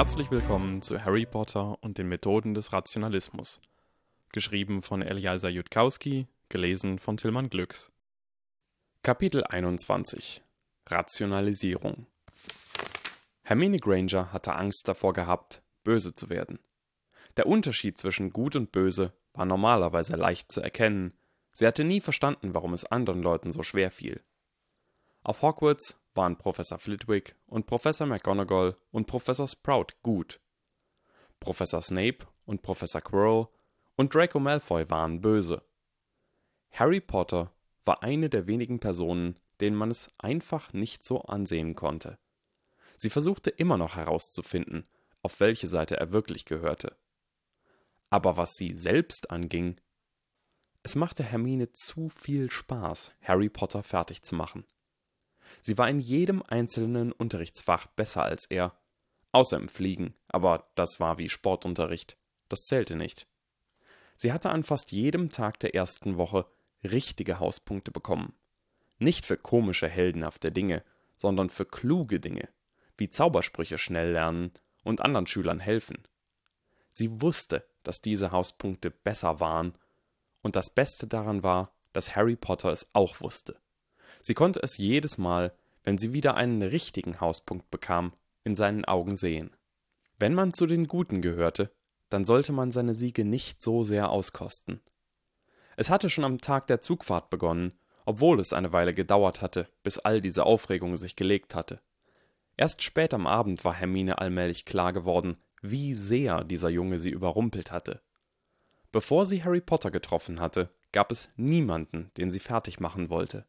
Herzlich willkommen zu Harry Potter und den Methoden des Rationalismus. Geschrieben von Eliasa Jutkowski, gelesen von Tillmann Glücks. Kapitel 21 Rationalisierung Hermine Granger hatte Angst davor gehabt, böse zu werden. Der Unterschied zwischen gut und böse war normalerweise leicht zu erkennen. Sie hatte nie verstanden, warum es anderen Leuten so schwer fiel. Auf Hogwarts waren Professor Flitwick und Professor McGonagall und Professor Sprout gut. Professor Snape und Professor Quirrell und Draco Malfoy waren böse. Harry Potter war eine der wenigen Personen, denen man es einfach nicht so ansehen konnte. Sie versuchte immer noch herauszufinden, auf welche Seite er wirklich gehörte. Aber was sie selbst anging, es machte Hermine zu viel Spaß, Harry Potter fertig zu machen. Sie war in jedem einzelnen Unterrichtsfach besser als er, außer im Fliegen, aber das war wie Sportunterricht, das zählte nicht. Sie hatte an fast jedem Tag der ersten Woche richtige Hauspunkte bekommen. Nicht für komische, heldenhafte Dinge, sondern für kluge Dinge, wie Zaubersprüche schnell lernen und anderen Schülern helfen. Sie wusste, dass diese Hauspunkte besser waren, und das Beste daran war, dass Harry Potter es auch wusste. Sie konnte es jedes Mal, wenn sie wieder einen richtigen Hauspunkt bekam, in seinen Augen sehen. Wenn man zu den Guten gehörte, dann sollte man seine Siege nicht so sehr auskosten. Es hatte schon am Tag der Zugfahrt begonnen, obwohl es eine Weile gedauert hatte, bis all diese Aufregung sich gelegt hatte. Erst spät am Abend war Hermine allmählich klar geworden, wie sehr dieser Junge sie überrumpelt hatte. Bevor sie Harry Potter getroffen hatte, gab es niemanden, den sie fertig machen wollte.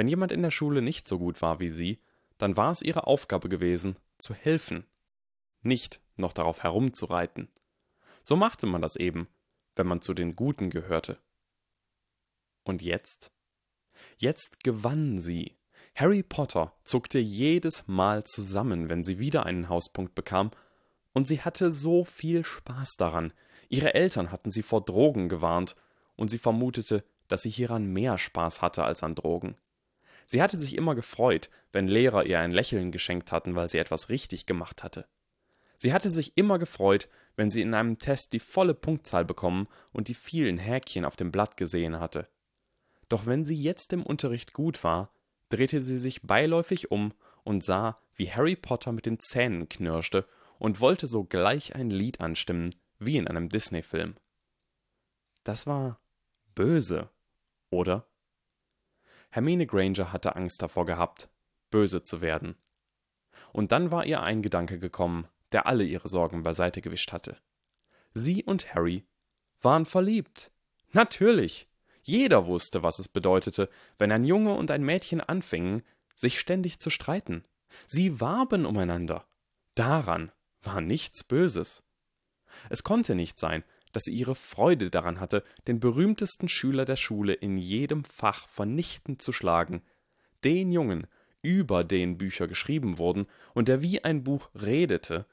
Wenn jemand in der Schule nicht so gut war wie sie, dann war es ihre Aufgabe gewesen, zu helfen, nicht noch darauf herumzureiten. So machte man das eben, wenn man zu den Guten gehörte. Und jetzt? Jetzt gewann sie. Harry Potter zuckte jedes Mal zusammen, wenn sie wieder einen Hauspunkt bekam, und sie hatte so viel Spaß daran. Ihre Eltern hatten sie vor Drogen gewarnt, und sie vermutete, dass sie hieran mehr Spaß hatte als an Drogen. Sie hatte sich immer gefreut, wenn Lehrer ihr ein Lächeln geschenkt hatten, weil sie etwas richtig gemacht hatte. Sie hatte sich immer gefreut, wenn sie in einem Test die volle Punktzahl bekommen und die vielen Häkchen auf dem Blatt gesehen hatte. Doch wenn sie jetzt im Unterricht gut war, drehte sie sich beiläufig um und sah, wie Harry Potter mit den Zähnen knirschte und wollte sogleich ein Lied anstimmen, wie in einem Disney-Film. Das war böse, oder? Hermine Granger hatte Angst davor gehabt, böse zu werden. Und dann war ihr ein Gedanke gekommen, der alle ihre Sorgen beiseite gewischt hatte. Sie und Harry waren verliebt. Natürlich. Jeder wusste, was es bedeutete, wenn ein Junge und ein Mädchen anfingen, sich ständig zu streiten. Sie warben umeinander. Daran war nichts Böses. Es konnte nicht sein, dass sie ihre Freude daran hatte, den berühmtesten Schüler der Schule in jedem Fach vernichtend zu schlagen, den Jungen, über den Bücher geschrieben wurden und der wie ein Buch redete,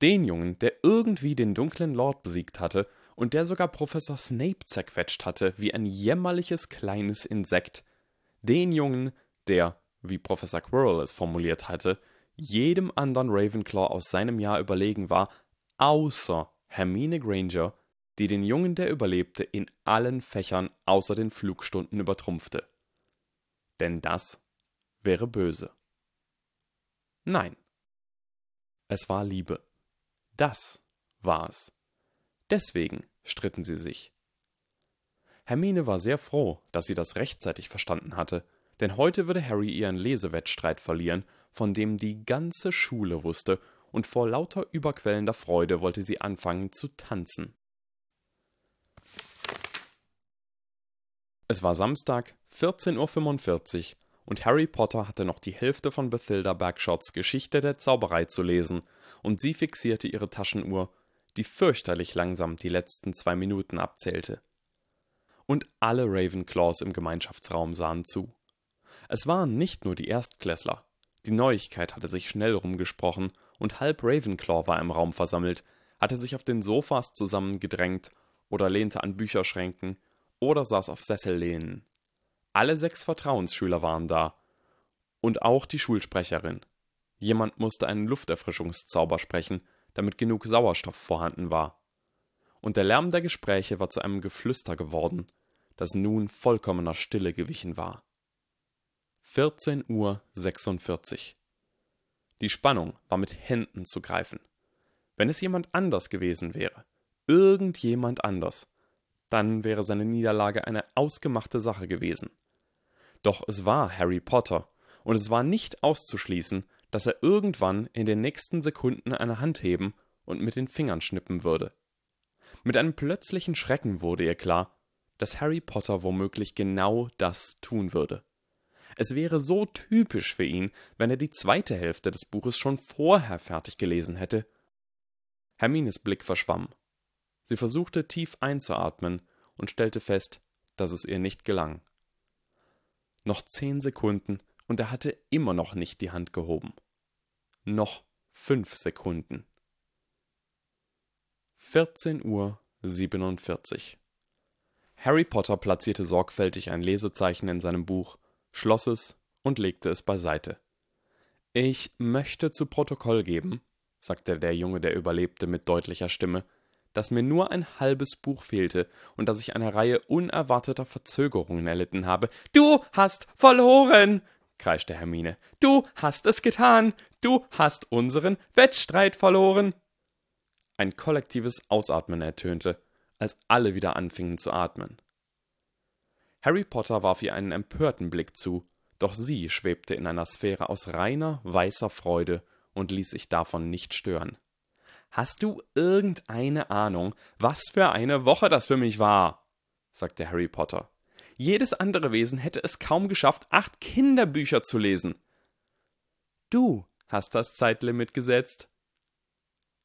den Jungen, der irgendwie den dunklen Lord besiegt hatte und der sogar Professor Snape zerquetscht hatte wie ein jämmerliches kleines Insekt, den Jungen, der, wie Professor Quirrell es formuliert hatte, jedem anderen Ravenclaw aus seinem Jahr überlegen war, außer Hermine Granger die den Jungen, der überlebte, in allen Fächern außer den Flugstunden übertrumpfte. Denn das wäre böse. Nein. Es war Liebe. Das war es. Deswegen stritten sie sich. Hermine war sehr froh, dass sie das rechtzeitig verstanden hatte, denn heute würde Harry ihren Lesewettstreit verlieren, von dem die ganze Schule wusste, und vor lauter überquellender Freude wollte sie anfangen zu tanzen. Es war Samstag, 14.45 Uhr, und Harry Potter hatte noch die Hälfte von Bathilda Bagshotts Geschichte der Zauberei zu lesen, und sie fixierte ihre Taschenuhr, die fürchterlich langsam die letzten zwei Minuten abzählte. Und alle Ravenclaws im Gemeinschaftsraum sahen zu. Es waren nicht nur die Erstklässler. Die Neuigkeit hatte sich schnell rumgesprochen, und halb Ravenclaw war im Raum versammelt, hatte sich auf den Sofas zusammengedrängt oder lehnte an Bücherschränken oder saß auf Sessellehnen. Alle sechs Vertrauensschüler waren da. Und auch die Schulsprecherin. Jemand musste einen Lufterfrischungszauber sprechen, damit genug Sauerstoff vorhanden war. Und der Lärm der Gespräche war zu einem Geflüster geworden, das nun vollkommener Stille gewichen war. 14 Uhr 46. Die Spannung war mit Händen zu greifen. Wenn es jemand anders gewesen wäre, irgendjemand anders, dann wäre seine Niederlage eine ausgemachte Sache gewesen. Doch es war Harry Potter, und es war nicht auszuschließen, dass er irgendwann in den nächsten Sekunden eine Hand heben und mit den Fingern schnippen würde. Mit einem plötzlichen Schrecken wurde ihr klar, dass Harry Potter womöglich genau das tun würde. Es wäre so typisch für ihn, wenn er die zweite Hälfte des Buches schon vorher fertig gelesen hätte. Hermines Blick verschwamm. Sie versuchte tief einzuatmen und stellte fest, dass es ihr nicht gelang. Noch zehn Sekunden, und er hatte immer noch nicht die Hand gehoben. Noch fünf Sekunden. 14 Uhr 47. Harry Potter platzierte sorgfältig ein Lesezeichen in seinem Buch, schloss es und legte es beiseite. Ich möchte zu Protokoll geben, sagte der Junge, der überlebte, mit deutlicher Stimme, dass mir nur ein halbes Buch fehlte und dass ich eine Reihe unerwarteter Verzögerungen erlitten habe. Du hast verloren! kreischte Hermine. Du hast es getan. Du hast unseren Wettstreit verloren. Ein kollektives Ausatmen ertönte, als alle wieder anfingen zu atmen. Harry Potter warf ihr einen empörten Blick zu, doch sie schwebte in einer Sphäre aus reiner, weißer Freude und ließ sich davon nicht stören. Hast du irgendeine Ahnung, was für eine Woche das für mich war? sagte Harry Potter. Jedes andere Wesen hätte es kaum geschafft, acht Kinderbücher zu lesen. Du hast das Zeitlimit gesetzt.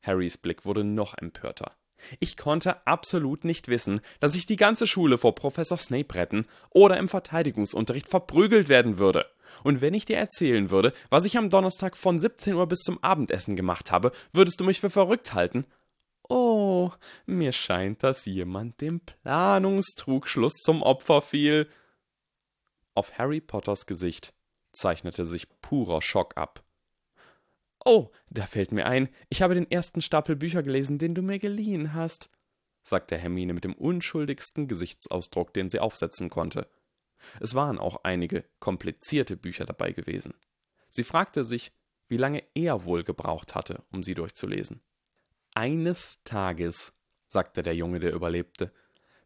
Harrys Blick wurde noch empörter. Ich konnte absolut nicht wissen, dass ich die ganze Schule vor Professor Snape retten oder im Verteidigungsunterricht verprügelt werden würde. Und wenn ich dir erzählen würde, was ich am Donnerstag von 17 Uhr bis zum Abendessen gemacht habe, würdest du mich für verrückt halten? Oh, mir scheint, dass jemand dem Planungstrugschluss zum Opfer fiel. Auf Harry Potters Gesicht zeichnete sich purer Schock ab. Oh, da fällt mir ein, ich habe den ersten Stapel Bücher gelesen, den du mir geliehen hast, sagte Hermine mit dem unschuldigsten Gesichtsausdruck, den sie aufsetzen konnte. Es waren auch einige komplizierte Bücher dabei gewesen. Sie fragte sich, wie lange er wohl gebraucht hatte, um sie durchzulesen. Eines Tages, sagte der Junge, der überlebte,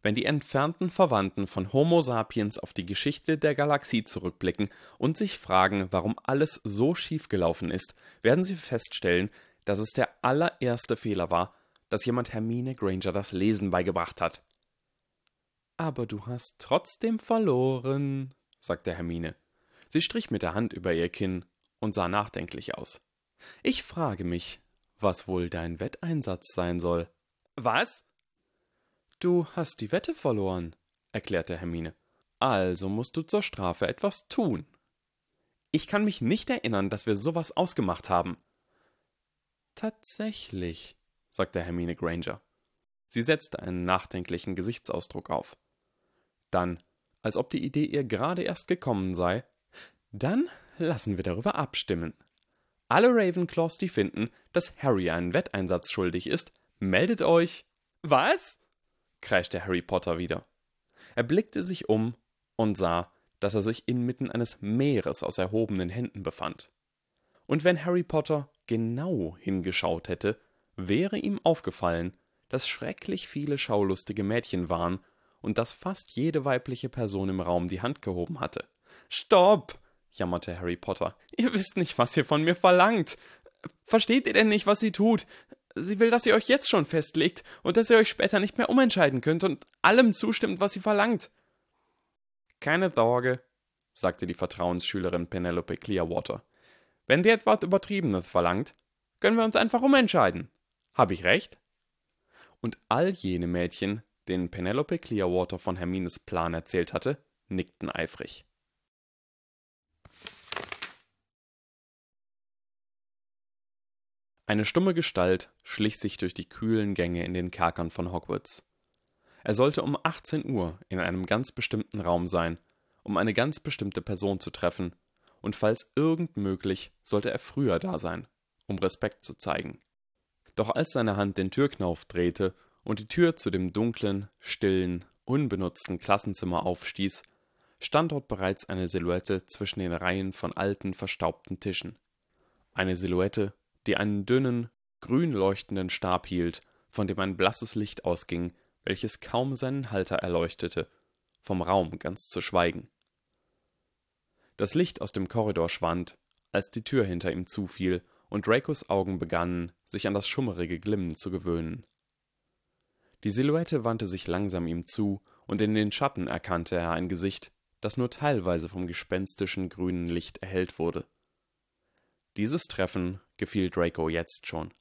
wenn die entfernten Verwandten von Homo sapiens auf die Geschichte der Galaxie zurückblicken und sich fragen, warum alles so schief gelaufen ist, werden sie feststellen, dass es der allererste Fehler war, dass jemand Hermine Granger das Lesen beigebracht hat. Aber du hast trotzdem verloren, sagte Hermine. Sie strich mit der Hand über ihr Kinn und sah nachdenklich aus. Ich frage mich, was wohl dein Wetteinsatz sein soll. Was? Du hast die Wette verloren, erklärte Hermine. Also musst du zur Strafe etwas tun. Ich kann mich nicht erinnern, dass wir sowas ausgemacht haben. Tatsächlich, sagte Hermine Granger. Sie setzte einen nachdenklichen Gesichtsausdruck auf. Dann, als ob die Idee ihr gerade erst gekommen sei, dann lassen wir darüber abstimmen. Alle Ravenclaws, die finden, dass Harry einen Wetteinsatz schuldig ist, meldet euch. Was? kreischte Harry Potter wieder. Er blickte sich um und sah, dass er sich inmitten eines Meeres aus erhobenen Händen befand. Und wenn Harry Potter genau hingeschaut hätte, wäre ihm aufgefallen, dass schrecklich viele schaulustige Mädchen waren und dass fast jede weibliche Person im Raum die Hand gehoben hatte. Stopp! jammerte Harry Potter. Ihr wisst nicht, was ihr von mir verlangt. Versteht ihr denn nicht, was sie tut? Sie will, dass ihr euch jetzt schon festlegt und dass ihr euch später nicht mehr umentscheiden könnt und allem zustimmt, was sie verlangt. Keine Sorge, sagte die Vertrauensschülerin Penelope Clearwater. Wenn die etwas Übertriebenes verlangt, können wir uns einfach umentscheiden. Hab ich recht? Und all jene Mädchen, denen Penelope Clearwater von Hermines Plan erzählt hatte, nickten eifrig. Eine stumme Gestalt schlich sich durch die kühlen Gänge in den Kerkern von Hogwarts. Er sollte um 18 Uhr in einem ganz bestimmten Raum sein, um eine ganz bestimmte Person zu treffen, und falls irgend möglich, sollte er früher da sein, um Respekt zu zeigen. Doch als seine Hand den Türknauf drehte und die Tür zu dem dunklen, stillen, unbenutzten Klassenzimmer aufstieß, stand dort bereits eine Silhouette zwischen den Reihen von alten, verstaubten Tischen. Eine Silhouette, die einen dünnen, grün leuchtenden Stab hielt, von dem ein blasses Licht ausging, welches kaum seinen Halter erleuchtete, vom Raum ganz zu schweigen. Das Licht aus dem Korridor schwand, als die Tür hinter ihm zufiel und Dracos Augen begannen, sich an das schummerige Glimmen zu gewöhnen. Die Silhouette wandte sich langsam ihm zu, und in den Schatten erkannte er ein Gesicht, das nur teilweise vom gespenstischen grünen Licht erhellt wurde. Dieses Treffen gefiel Draco jetzt schon.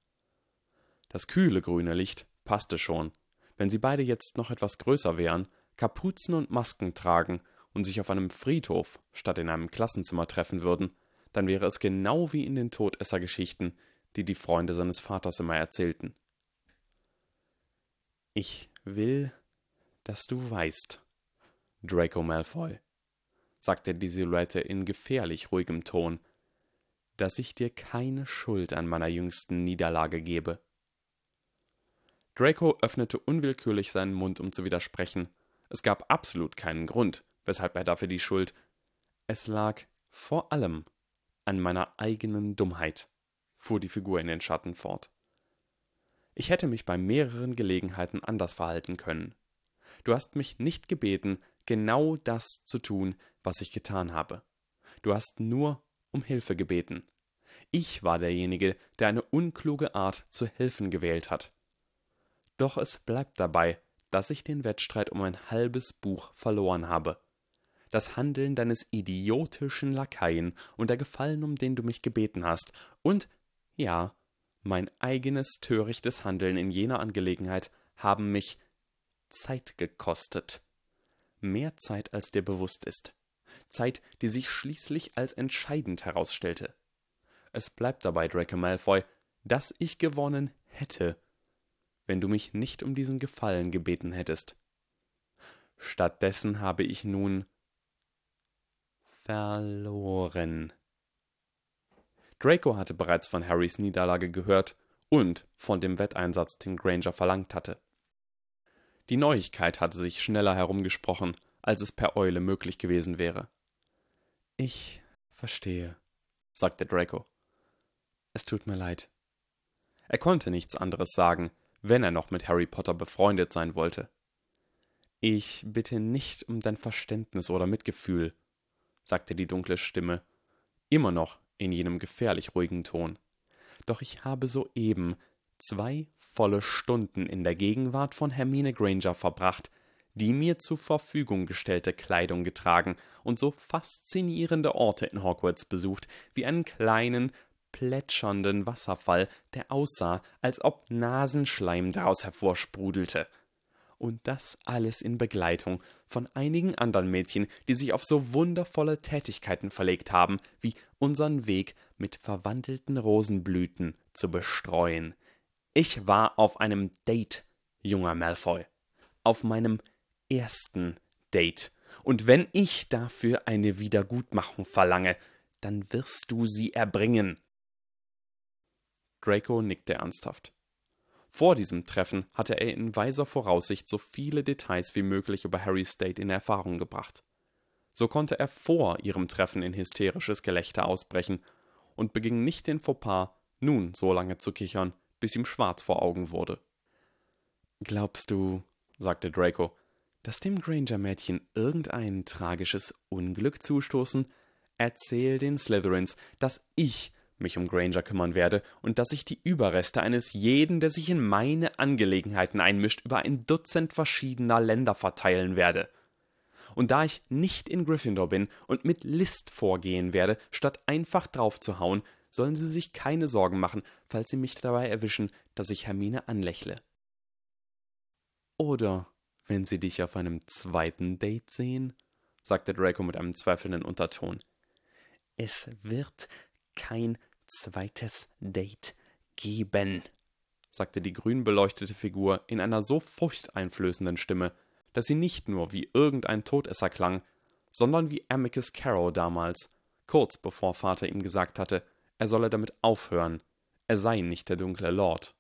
Das kühle grüne Licht passte schon, wenn sie beide jetzt noch etwas größer wären, Kapuzen und Masken tragen und sich auf einem Friedhof statt in einem Klassenzimmer treffen würden, dann wäre es genau wie in den Todessergeschichten, die die Freunde seines Vaters immer erzählten. Ich will, dass du weißt, Draco Malfoy, sagte die Silhouette in gefährlich ruhigem Ton, dass ich dir keine Schuld an meiner jüngsten Niederlage gebe. Draco öffnete unwillkürlich seinen Mund, um zu widersprechen. Es gab absolut keinen Grund, weshalb er dafür die Schuld. Es lag vor allem an meiner eigenen Dummheit, fuhr die Figur in den Schatten fort. Ich hätte mich bei mehreren Gelegenheiten anders verhalten können. Du hast mich nicht gebeten, genau das zu tun, was ich getan habe. Du hast nur um Hilfe gebeten. Ich war derjenige, der eine unkluge Art zu helfen gewählt hat. Doch es bleibt dabei, dass ich den Wettstreit um ein halbes Buch verloren habe. Das Handeln deines idiotischen Lakaien und der Gefallen, um den du mich gebeten hast, und ja, mein eigenes törichtes Handeln in jener Angelegenheit haben mich Zeit gekostet. Mehr Zeit, als dir bewusst ist. Zeit, die sich schließlich als entscheidend herausstellte. Es bleibt dabei, Draco Malfoy, dass ich gewonnen hätte, wenn du mich nicht um diesen Gefallen gebeten hättest. Stattdessen habe ich nun verloren. Draco hatte bereits von Harrys Niederlage gehört und von dem Wetteinsatz, den Granger verlangt hatte. Die Neuigkeit hatte sich schneller herumgesprochen, als es per Eule möglich gewesen wäre. Ich verstehe, sagte Draco. Es tut mir leid. Er konnte nichts anderes sagen, wenn er noch mit Harry Potter befreundet sein wollte. Ich bitte nicht um dein Verständnis oder Mitgefühl, sagte die dunkle Stimme, immer noch in jenem gefährlich ruhigen Ton. Doch ich habe soeben zwei volle Stunden in der Gegenwart von Hermine Granger verbracht, die mir zur Verfügung gestellte Kleidung getragen und so faszinierende Orte in Hogwarts besucht, wie einen kleinen, plätschernden Wasserfall, der aussah, als ob Nasenschleim daraus hervorsprudelte und das alles in Begleitung von einigen anderen Mädchen, die sich auf so wundervolle Tätigkeiten verlegt haben, wie unseren Weg mit verwandelten Rosenblüten zu bestreuen. Ich war auf einem Date, junger Malfoy. Auf meinem ersten Date. Und wenn ich dafür eine Wiedergutmachung verlange, dann wirst du sie erbringen. Draco nickte ernsthaft. Vor diesem Treffen hatte er in weiser Voraussicht so viele Details wie möglich über Harrys Date in Erfahrung gebracht. So konnte er vor ihrem Treffen in hysterisches Gelächter ausbrechen und beging nicht den Fauxpas, nun so lange zu kichern, bis ihm schwarz vor Augen wurde. Glaubst du, sagte Draco, dass dem Granger-Mädchen irgendein tragisches Unglück zustoßen? Erzähl den Slytherins, dass ich mich um Granger kümmern werde und dass ich die Überreste eines jeden, der sich in meine Angelegenheiten einmischt, über ein Dutzend verschiedener Länder verteilen werde. Und da ich nicht in Gryffindor bin und mit List vorgehen werde, statt einfach draufzuhauen, sollen sie sich keine Sorgen machen, falls sie mich dabei erwischen, dass ich Hermine anlächle. Oder wenn sie dich auf einem zweiten Date sehen, sagte Draco mit einem zweifelnden Unterton. Es wird kein zweites Date geben, sagte die grün beleuchtete Figur in einer so furchteinflößenden Stimme, dass sie nicht nur wie irgendein Todesser klang, sondern wie Amicus Carrow damals, kurz bevor Vater ihm gesagt hatte, er solle damit aufhören, er sei nicht der dunkle Lord.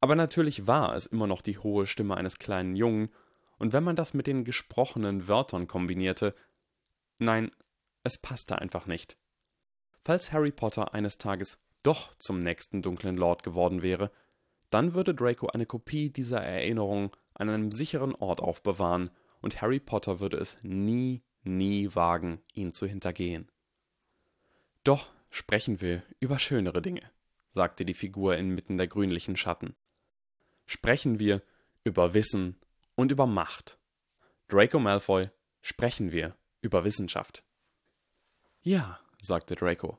Aber natürlich war es immer noch die hohe Stimme eines kleinen Jungen, und wenn man das mit den gesprochenen Wörtern kombinierte, nein, es passte einfach nicht. Falls Harry Potter eines Tages doch zum nächsten dunklen Lord geworden wäre, dann würde Draco eine Kopie dieser Erinnerung an einem sicheren Ort aufbewahren, und Harry Potter würde es nie, nie wagen, ihn zu hintergehen. Doch sprechen wir über schönere Dinge, sagte die Figur inmitten der grünlichen Schatten. Sprechen wir über Wissen und über Macht. Draco Malfoy, sprechen wir über Wissenschaft. Ja, sagte Draco,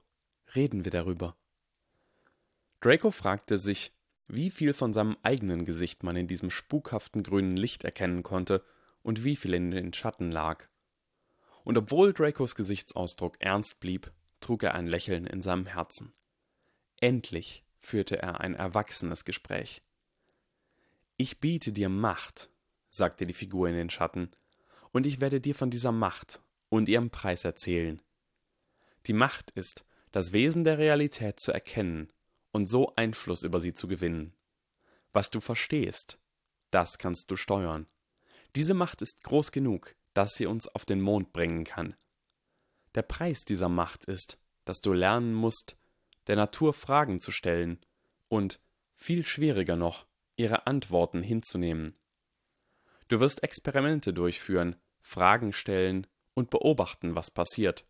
reden wir darüber. Draco fragte sich, wie viel von seinem eigenen Gesicht man in diesem spukhaften grünen Licht erkennen konnte und wie viel in den Schatten lag. Und obwohl Dracos Gesichtsausdruck ernst blieb, trug er ein Lächeln in seinem Herzen. Endlich führte er ein erwachsenes Gespräch. Ich biete dir Macht, sagte die Figur in den Schatten, und ich werde dir von dieser Macht und ihrem Preis erzählen. Die Macht ist, das Wesen der Realität zu erkennen und so Einfluss über sie zu gewinnen. Was du verstehst, das kannst du steuern. Diese Macht ist groß genug, dass sie uns auf den Mond bringen kann. Der Preis dieser Macht ist, dass du lernen musst, der Natur Fragen zu stellen und, viel schwieriger noch, ihre Antworten hinzunehmen. Du wirst Experimente durchführen, Fragen stellen und beobachten, was passiert.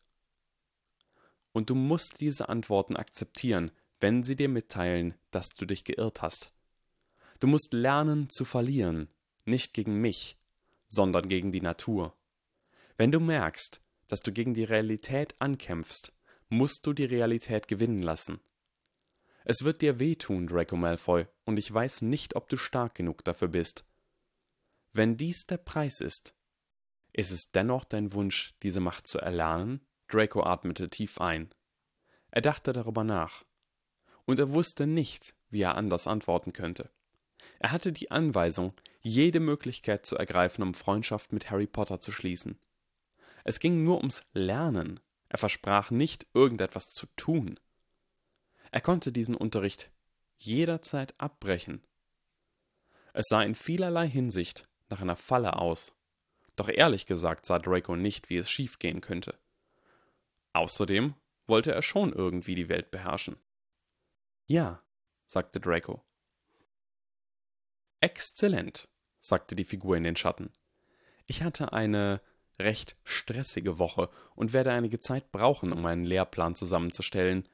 Und du musst diese Antworten akzeptieren, wenn sie dir mitteilen, dass du dich geirrt hast. Du musst lernen zu verlieren, nicht gegen mich, sondern gegen die Natur. Wenn du merkst, dass du gegen die Realität ankämpfst, musst du die Realität gewinnen lassen. Es wird dir wehtun, Draco Malfoy, und ich weiß nicht, ob du stark genug dafür bist. Wenn dies der Preis ist, ist es dennoch dein Wunsch, diese Macht zu erlernen? Draco atmete tief ein. Er dachte darüber nach. Und er wusste nicht, wie er anders antworten könnte. Er hatte die Anweisung, jede Möglichkeit zu ergreifen, um Freundschaft mit Harry Potter zu schließen. Es ging nur ums Lernen. Er versprach nicht, irgendetwas zu tun. Er konnte diesen Unterricht jederzeit abbrechen. Es sah in vielerlei Hinsicht nach einer Falle aus. Doch ehrlich gesagt sah Draco nicht, wie es schiefgehen könnte. Außerdem wollte er schon irgendwie die Welt beherrschen. Ja, sagte Draco. Exzellent, sagte die Figur in den Schatten. Ich hatte eine recht stressige Woche und werde einige Zeit brauchen, um einen Lehrplan zusammenzustellen.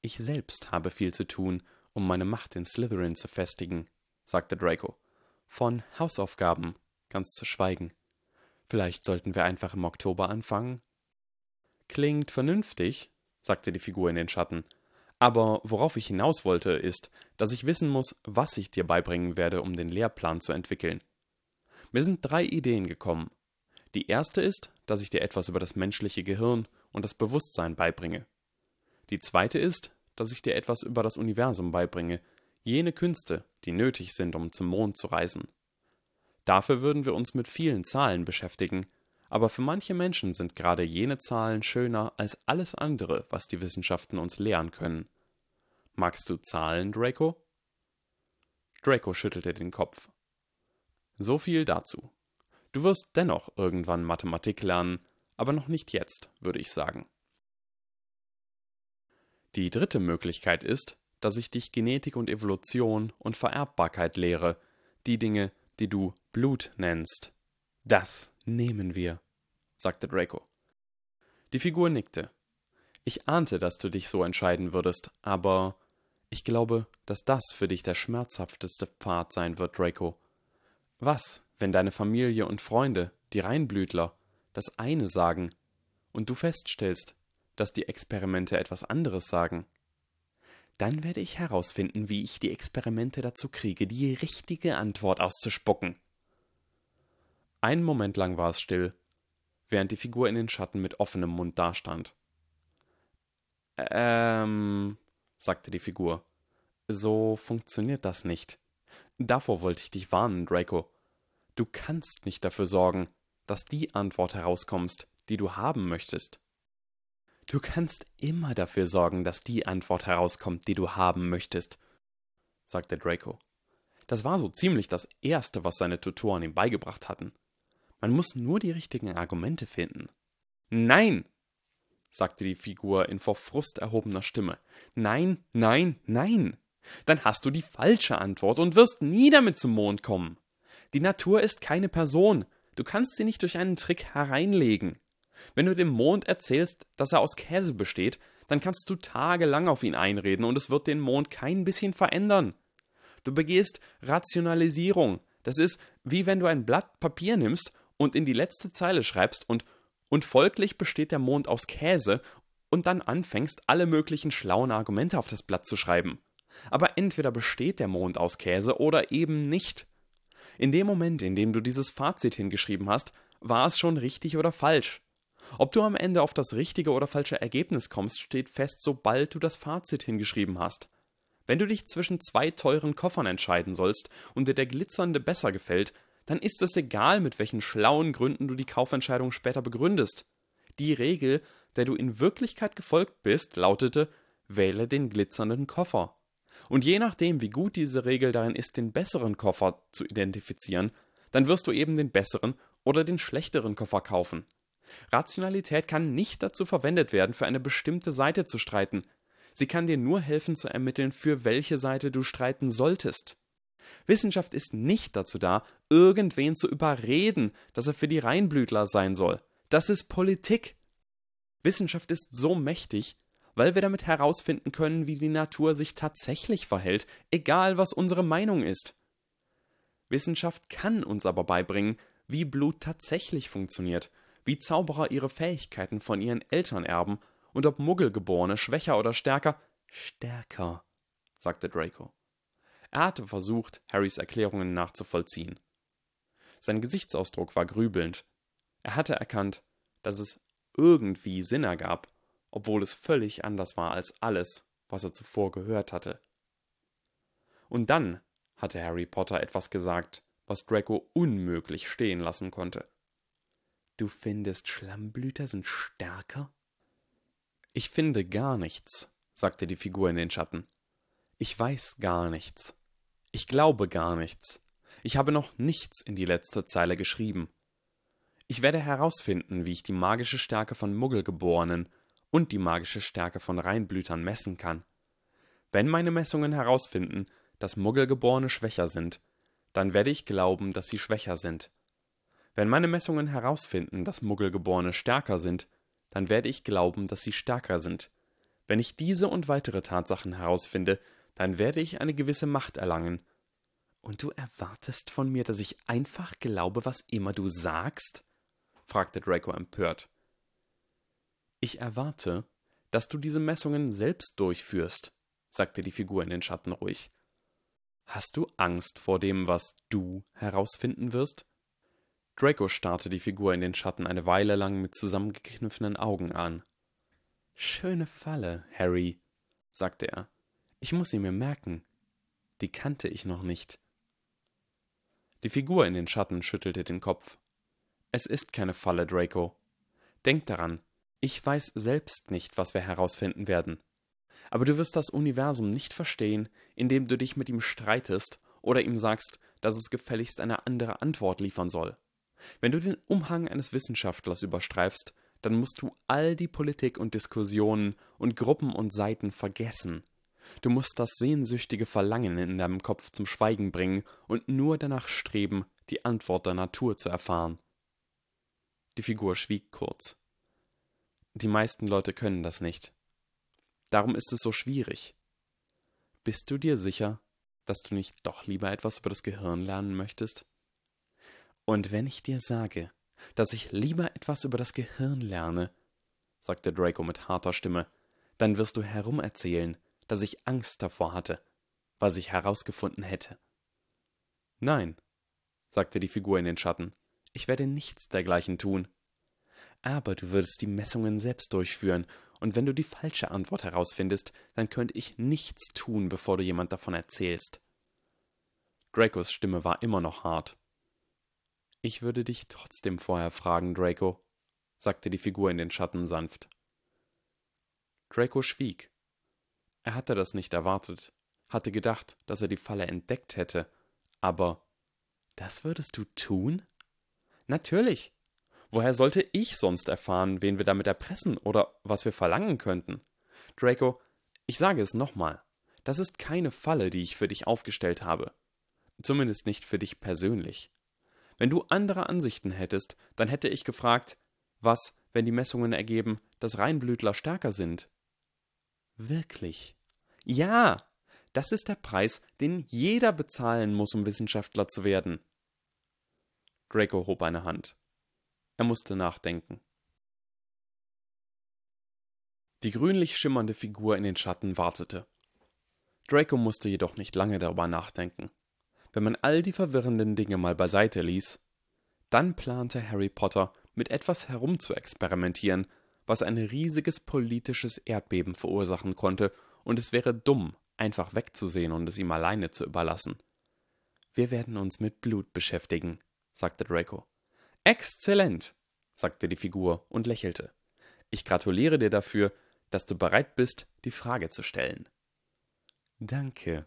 Ich selbst habe viel zu tun, um meine Macht in Slytherin zu festigen, sagte Draco. Von Hausaufgaben ganz zu schweigen. Vielleicht sollten wir einfach im Oktober anfangen? Klingt vernünftig, sagte die Figur in den Schatten. Aber worauf ich hinaus wollte, ist, dass ich wissen muss, was ich dir beibringen werde, um den Lehrplan zu entwickeln. Mir sind drei Ideen gekommen. Die erste ist, dass ich dir etwas über das menschliche Gehirn und das Bewusstsein beibringe. Die zweite ist, dass ich dir etwas über das Universum beibringe, jene Künste, die nötig sind, um zum Mond zu reisen. Dafür würden wir uns mit vielen Zahlen beschäftigen, aber für manche Menschen sind gerade jene Zahlen schöner als alles andere, was die Wissenschaften uns lehren können. Magst du Zahlen, Draco? Draco schüttelte den Kopf. So viel dazu. Du wirst dennoch irgendwann Mathematik lernen, aber noch nicht jetzt, würde ich sagen. Die dritte Möglichkeit ist, dass ich dich Genetik und Evolution und Vererbbarkeit lehre, die Dinge, die du Blut nennst. Das nehmen wir, sagte Draco. Die Figur nickte. Ich ahnte, dass du dich so entscheiden würdest, aber ich glaube, dass das für dich der schmerzhafteste Pfad sein wird, Draco. Was, wenn deine Familie und Freunde, die Reinblütler, das eine sagen, und du feststellst, dass die Experimente etwas anderes sagen? Dann werde ich herausfinden, wie ich die Experimente dazu kriege, die richtige Antwort auszuspucken. Einen Moment lang war es still, während die Figur in den Schatten mit offenem Mund dastand. Ähm, sagte die Figur. So funktioniert das nicht. Davor wollte ich dich warnen, Draco. Du kannst nicht dafür sorgen, dass die Antwort herauskommst, die du haben möchtest. Du kannst immer dafür sorgen, dass die Antwort herauskommt, die du haben möchtest, sagte Draco. Das war so ziemlich das Erste, was seine Tutoren ihm beigebracht hatten. Man muss nur die richtigen Argumente finden. Nein, sagte die Figur in vor Frust erhobener Stimme. Nein, nein, nein. Dann hast du die falsche Antwort und wirst nie damit zum Mond kommen. Die Natur ist keine Person. Du kannst sie nicht durch einen Trick hereinlegen. Wenn du dem Mond erzählst, dass er aus Käse besteht, dann kannst du tagelang auf ihn einreden und es wird den Mond kein bisschen verändern. Du begehst Rationalisierung. Das ist wie wenn du ein Blatt Papier nimmst und in die letzte Zeile schreibst und und folglich besteht der Mond aus Käse und dann anfängst, alle möglichen schlauen Argumente auf das Blatt zu schreiben. Aber entweder besteht der Mond aus Käse oder eben nicht. In dem Moment, in dem du dieses Fazit hingeschrieben hast, war es schon richtig oder falsch. Ob du am Ende auf das richtige oder falsche Ergebnis kommst, steht fest, sobald du das Fazit hingeschrieben hast. Wenn du dich zwischen zwei teuren Koffern entscheiden sollst und dir der glitzernde besser gefällt, dann ist es egal, mit welchen schlauen Gründen du die Kaufentscheidung später begründest. Die Regel, der du in Wirklichkeit gefolgt bist, lautete Wähle den glitzernden Koffer. Und je nachdem, wie gut diese Regel darin ist, den besseren Koffer zu identifizieren, dann wirst du eben den besseren oder den schlechteren Koffer kaufen. Rationalität kann nicht dazu verwendet werden, für eine bestimmte Seite zu streiten. Sie kann dir nur helfen zu ermitteln, für welche Seite du streiten solltest. Wissenschaft ist nicht dazu da, irgendwen zu überreden, dass er für die Reinblütler sein soll. Das ist Politik. Wissenschaft ist so mächtig, weil wir damit herausfinden können, wie die Natur sich tatsächlich verhält, egal was unsere Meinung ist. Wissenschaft kann uns aber beibringen, wie Blut tatsächlich funktioniert, wie Zauberer ihre Fähigkeiten von ihren Eltern erben und ob Muggelgeborene schwächer oder stärker stärker, sagte Draco. Er hatte versucht, Harrys Erklärungen nachzuvollziehen. Sein Gesichtsausdruck war grübelnd. Er hatte erkannt, dass es irgendwie Sinn ergab, obwohl es völlig anders war als alles, was er zuvor gehört hatte. Und dann hatte Harry Potter etwas gesagt, was Draco unmöglich stehen lassen konnte. Du findest Schlammblüter sind stärker? Ich finde gar nichts, sagte die Figur in den Schatten. Ich weiß gar nichts. Ich glaube gar nichts. Ich habe noch nichts in die letzte Zeile geschrieben. Ich werde herausfinden, wie ich die magische Stärke von Muggelgeborenen und die magische Stärke von Reinblütern messen kann. Wenn meine Messungen herausfinden, dass Muggelgeborene schwächer sind, dann werde ich glauben, dass sie schwächer sind. Wenn meine Messungen herausfinden, dass Muggelgeborene stärker sind, dann werde ich glauben, dass sie stärker sind. Wenn ich diese und weitere Tatsachen herausfinde, dann werde ich eine gewisse Macht erlangen. Und du erwartest von mir, dass ich einfach glaube, was immer du sagst? fragte Draco empört. Ich erwarte, dass du diese Messungen selbst durchführst, sagte die Figur in den Schatten ruhig. Hast du Angst vor dem, was du herausfinden wirst? Draco starrte die Figur in den Schatten eine Weile lang mit zusammengekniffenen Augen an. Schöne Falle, Harry, sagte er. Ich muss sie mir merken. Die kannte ich noch nicht. Die Figur in den Schatten schüttelte den Kopf. Es ist keine Falle, Draco. Denk daran, ich weiß selbst nicht, was wir herausfinden werden. Aber du wirst das Universum nicht verstehen, indem du dich mit ihm streitest oder ihm sagst, dass es gefälligst eine andere Antwort liefern soll. Wenn du den Umhang eines Wissenschaftlers überstreifst, dann musst du all die Politik und Diskussionen und Gruppen und Seiten vergessen Du musst das sehnsüchtige Verlangen in deinem Kopf zum Schweigen bringen und nur danach streben, die Antwort der Natur zu erfahren. Die Figur schwieg kurz. Die meisten Leute können das nicht. Darum ist es so schwierig. Bist du dir sicher, dass du nicht doch lieber etwas über das Gehirn lernen möchtest? Und wenn ich dir sage, dass ich lieber etwas über das Gehirn lerne, sagte Draco mit harter Stimme, dann wirst du herumerzählen, dass ich Angst davor hatte, was ich herausgefunden hätte. Nein, sagte die Figur in den Schatten, ich werde nichts dergleichen tun. Aber du würdest die Messungen selbst durchführen, und wenn du die falsche Antwort herausfindest, dann könnte ich nichts tun, bevor du jemand davon erzählst. Dracos Stimme war immer noch hart. Ich würde dich trotzdem vorher fragen, Draco, sagte die Figur in den Schatten sanft. Draco schwieg. Er hatte das nicht erwartet, hatte gedacht, dass er die Falle entdeckt hätte, aber das würdest du tun? Natürlich. Woher sollte ich sonst erfahren, wen wir damit erpressen oder was wir verlangen könnten? Draco, ich sage es nochmal. Das ist keine Falle, die ich für dich aufgestellt habe. Zumindest nicht für dich persönlich. Wenn du andere Ansichten hättest, dann hätte ich gefragt, was, wenn die Messungen ergeben, dass Reinblütler stärker sind? Wirklich? Ja, das ist der Preis, den jeder bezahlen muss, um Wissenschaftler zu werden. Draco hob eine Hand. Er musste nachdenken. Die grünlich schimmernde Figur in den Schatten wartete. Draco musste jedoch nicht lange darüber nachdenken. Wenn man all die verwirrenden Dinge mal beiseite ließ, dann plante Harry Potter, mit etwas herumzuexperimentieren, was ein riesiges politisches Erdbeben verursachen konnte, und es wäre dumm, einfach wegzusehen und es ihm alleine zu überlassen. Wir werden uns mit Blut beschäftigen, sagte Draco. Exzellent, sagte die Figur und lächelte. Ich gratuliere dir dafür, dass du bereit bist, die Frage zu stellen. Danke,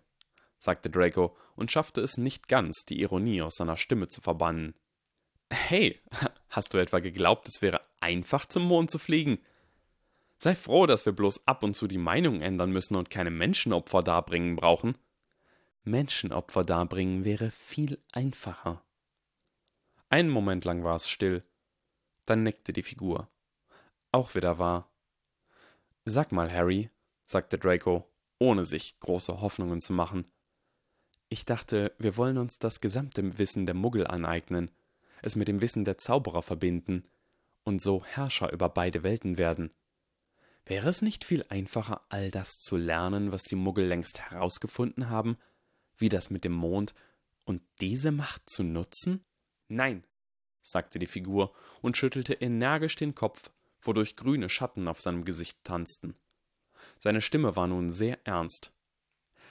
sagte Draco und schaffte es nicht ganz, die Ironie aus seiner Stimme zu verbannen. Hey, hast du etwa geglaubt, es wäre einfach zum Mond zu fliegen? Sei froh, dass wir bloß ab und zu die Meinung ändern müssen und keine Menschenopfer darbringen brauchen. Menschenopfer darbringen wäre viel einfacher. Einen Moment lang war es still. Dann nickte die Figur. Auch wieder wahr. Sag mal, Harry, sagte Draco, ohne sich große Hoffnungen zu machen. Ich dachte, wir wollen uns das gesamte Wissen der Muggel aneignen, es mit dem Wissen der Zauberer verbinden und so Herrscher über beide Welten werden. Wäre es nicht viel einfacher, all das zu lernen, was die Muggel längst herausgefunden haben, wie das mit dem Mond, und diese Macht zu nutzen? Nein, sagte die Figur und schüttelte energisch den Kopf, wodurch grüne Schatten auf seinem Gesicht tanzten. Seine Stimme war nun sehr ernst.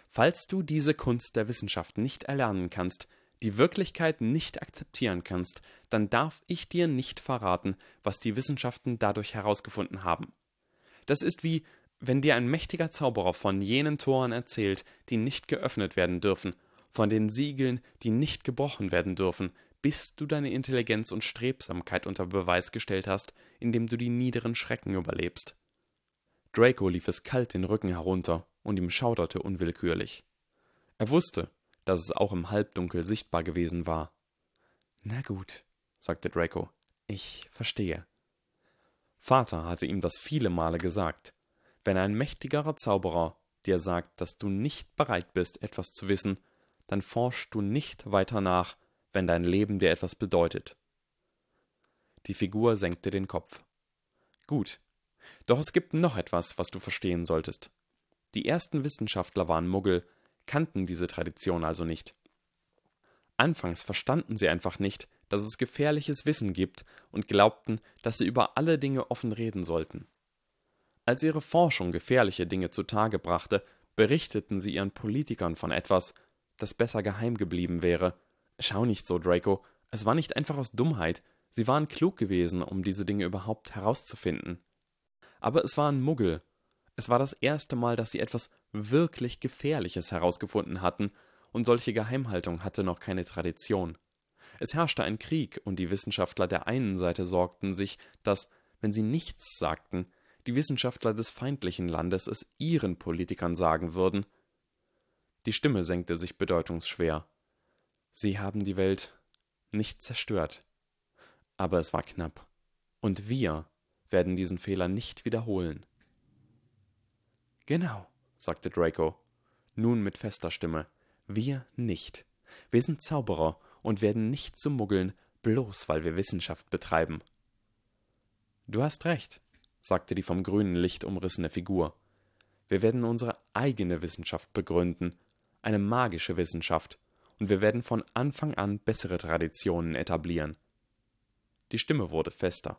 Falls du diese Kunst der Wissenschaft nicht erlernen kannst, die Wirklichkeit nicht akzeptieren kannst, dann darf ich dir nicht verraten, was die Wissenschaften dadurch herausgefunden haben. Das ist wie, wenn dir ein mächtiger Zauberer von jenen Toren erzählt, die nicht geöffnet werden dürfen, von den Siegeln, die nicht gebrochen werden dürfen, bis du deine Intelligenz und Strebsamkeit unter Beweis gestellt hast, indem du die niederen Schrecken überlebst. Draco lief es kalt den Rücken herunter, und ihm schauderte unwillkürlich. Er wusste, dass es auch im Halbdunkel sichtbar gewesen war. Na gut, sagte Draco, ich verstehe. Vater hatte ihm das viele Male gesagt. Wenn ein mächtigerer Zauberer dir sagt, dass du nicht bereit bist, etwas zu wissen, dann forschst du nicht weiter nach, wenn dein Leben dir etwas bedeutet. Die Figur senkte den Kopf. Gut. Doch es gibt noch etwas, was du verstehen solltest. Die ersten Wissenschaftler waren Muggel, kannten diese Tradition also nicht. Anfangs verstanden sie einfach nicht, dass es gefährliches Wissen gibt und glaubten, dass sie über alle Dinge offen reden sollten. Als ihre Forschung gefährliche Dinge zutage brachte, berichteten sie ihren Politikern von etwas, das besser geheim geblieben wäre, Schau nicht so, Draco. Es war nicht einfach aus Dummheit. Sie waren klug gewesen, um diese Dinge überhaupt herauszufinden. Aber es waren Muggel. Es war das erste Mal, dass sie etwas wirklich Gefährliches herausgefunden hatten, und solche Geheimhaltung hatte noch keine Tradition. Es herrschte ein Krieg, und die Wissenschaftler der einen Seite sorgten sich, dass, wenn sie nichts sagten, die Wissenschaftler des feindlichen Landes es ihren Politikern sagen würden. Die Stimme senkte sich bedeutungsschwer. Sie haben die Welt nicht zerstört. Aber es war knapp. Und wir werden diesen Fehler nicht wiederholen. Genau, sagte Draco, nun mit fester Stimme. Wir nicht. Wir sind Zauberer und werden nicht zu Muggeln, bloß weil wir Wissenschaft betreiben. Du hast recht, sagte die vom grünen Licht umrissene Figur. Wir werden unsere eigene Wissenschaft begründen, eine magische Wissenschaft, und wir werden von Anfang an bessere Traditionen etablieren. Die Stimme wurde fester.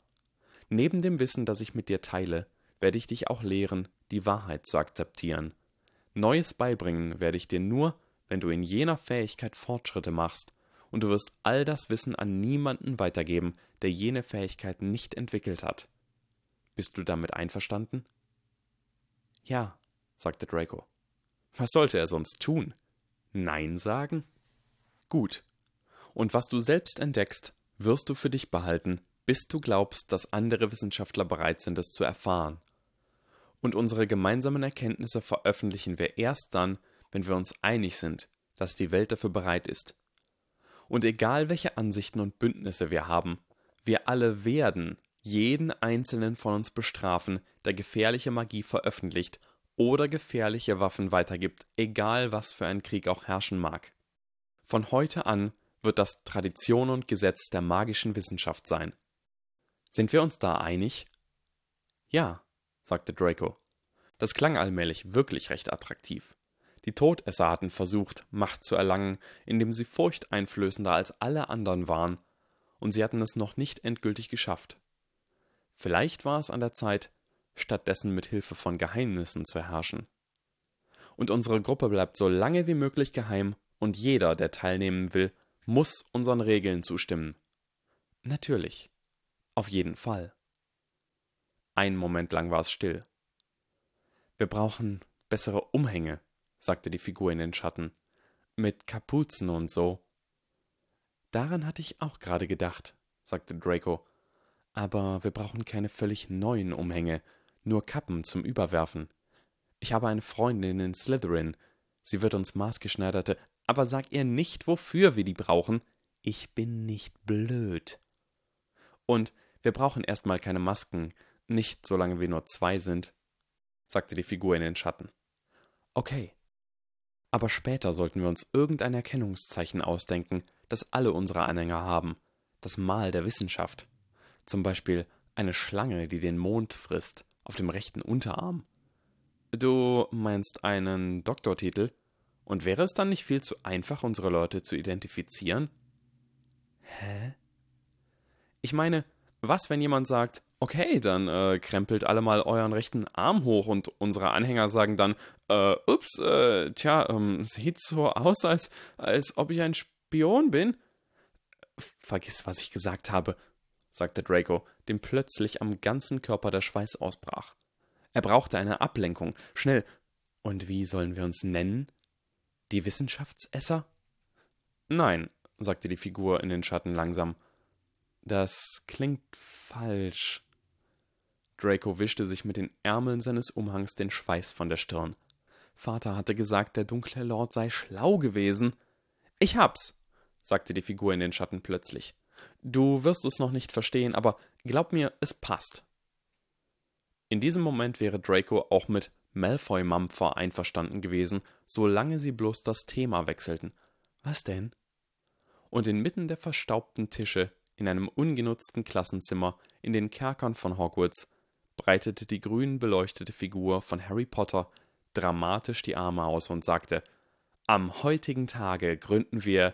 Neben dem Wissen, das ich mit dir teile, werde ich dich auch lehren, die Wahrheit zu akzeptieren. Neues beibringen werde ich dir nur, wenn du in jener Fähigkeit Fortschritte machst, und du wirst all das Wissen an niemanden weitergeben, der jene Fähigkeit nicht entwickelt hat. Bist du damit einverstanden? Ja, sagte Draco. Was sollte er sonst tun? Nein sagen? Gut. Und was du selbst entdeckst, wirst du für dich behalten, bis du glaubst, dass andere Wissenschaftler bereit sind, es zu erfahren. Und unsere gemeinsamen Erkenntnisse veröffentlichen wir erst dann, wenn wir uns einig sind, dass die Welt dafür bereit ist. Und egal welche Ansichten und Bündnisse wir haben, wir alle werden jeden einzelnen von uns bestrafen, der gefährliche Magie veröffentlicht oder gefährliche Waffen weitergibt, egal was für ein Krieg auch herrschen mag. Von heute an wird das Tradition und Gesetz der magischen Wissenschaft sein. Sind wir uns da einig? Ja, sagte Draco. Das klang allmählich wirklich recht attraktiv. Die Todesser hatten versucht, Macht zu erlangen, indem sie furchteinflößender als alle anderen waren, und sie hatten es noch nicht endgültig geschafft. Vielleicht war es an der Zeit, stattdessen mit Hilfe von Geheimnissen zu herrschen. Und unsere Gruppe bleibt so lange wie möglich geheim, und jeder, der teilnehmen will, muss unseren Regeln zustimmen. Natürlich. Auf jeden Fall. Einen Moment lang war es still. Wir brauchen bessere Umhänge, sagte die Figur in den Schatten. Mit Kapuzen und so. Daran hatte ich auch gerade gedacht, sagte Draco. Aber wir brauchen keine völlig neuen Umhänge, nur Kappen zum Überwerfen. Ich habe eine Freundin in Slytherin. Sie wird uns maßgeschneiderte, aber sag ihr nicht, wofür wir die brauchen. Ich bin nicht blöd. Und wir brauchen erstmal keine Masken, nicht solange wir nur zwei sind, sagte die Figur in den Schatten. Okay. Aber später sollten wir uns irgendein Erkennungszeichen ausdenken, das alle unsere Anhänger haben. Das Mal der Wissenschaft. Zum Beispiel eine Schlange, die den Mond frisst, auf dem rechten Unterarm. Du meinst einen Doktortitel? Und wäre es dann nicht viel zu einfach, unsere Leute zu identifizieren? Hä? Ich meine, was, wenn jemand sagt, okay, dann äh, krempelt alle mal euren rechten Arm hoch und unsere Anhänger sagen dann, äh, ups, äh, tja, ähm, sieht so aus, als, als ob ich ein Spion bin? Vergiss, was ich gesagt habe, sagte Draco, dem plötzlich am ganzen Körper der Schweiß ausbrach. Er brauchte eine Ablenkung. Schnell. Und wie sollen wir uns nennen? Die Wissenschaftsesser? Nein, sagte die Figur in den Schatten langsam. Das klingt falsch. Draco wischte sich mit den Ärmeln seines Umhangs den Schweiß von der Stirn. Vater hatte gesagt, der dunkle Lord sei schlau gewesen. Ich hab's, sagte die Figur in den Schatten plötzlich. Du wirst es noch nicht verstehen, aber glaub mir, es passt. In diesem Moment wäre Draco auch mit Malfoy Mampfer einverstanden gewesen, solange sie bloß das Thema wechselten. Was denn? Und inmitten der verstaubten Tische, in einem ungenutzten Klassenzimmer, in den Kerkern von Hogwarts, breitete die grün beleuchtete Figur von Harry Potter dramatisch die Arme aus und sagte Am heutigen Tage gründen wir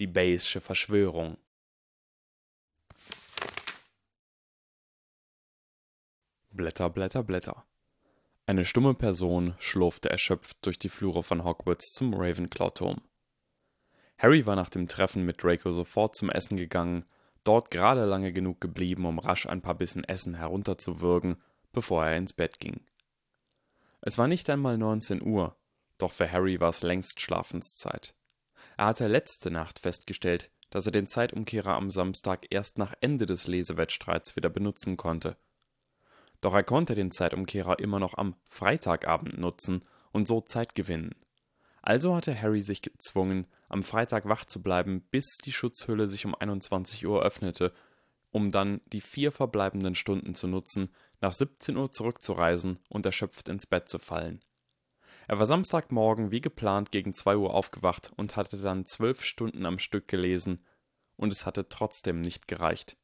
die Bayesche Verschwörung. Blätter, Blätter, Blätter. Eine stumme Person schlurfte erschöpft durch die Flure von Hogwarts zum Ravenclaw-Turm. Harry war nach dem Treffen mit Draco sofort zum Essen gegangen, dort gerade lange genug geblieben, um rasch ein paar Bissen Essen herunterzuwürgen, bevor er ins Bett ging. Es war nicht einmal neunzehn Uhr, doch für Harry war es längst Schlafenszeit. Er hatte letzte Nacht festgestellt, dass er den Zeitumkehrer am Samstag erst nach Ende des Lesewettstreits wieder benutzen konnte doch er konnte den Zeitumkehrer immer noch am Freitagabend nutzen und so Zeit gewinnen. Also hatte Harry sich gezwungen, am Freitag wach zu bleiben, bis die Schutzhülle sich um 21 Uhr öffnete, um dann die vier verbleibenden Stunden zu nutzen, nach 17 Uhr zurückzureisen und erschöpft ins Bett zu fallen. Er war Samstagmorgen wie geplant gegen 2 Uhr aufgewacht und hatte dann zwölf Stunden am Stück gelesen, und es hatte trotzdem nicht gereicht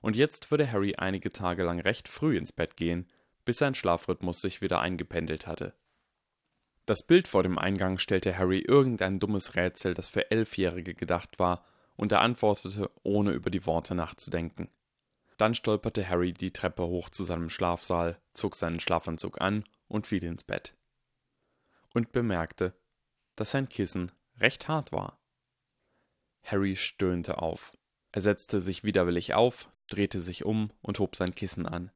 und jetzt würde Harry einige Tage lang recht früh ins Bett gehen, bis sein Schlafrhythmus sich wieder eingependelt hatte. Das Bild vor dem Eingang stellte Harry irgendein dummes Rätsel, das für Elfjährige gedacht war, und er antwortete, ohne über die Worte nachzudenken. Dann stolperte Harry die Treppe hoch zu seinem Schlafsaal, zog seinen Schlafanzug an und fiel ins Bett. Und bemerkte, dass sein Kissen recht hart war. Harry stöhnte auf. Er setzte sich widerwillig auf, drehte sich um und hob sein Kissen an.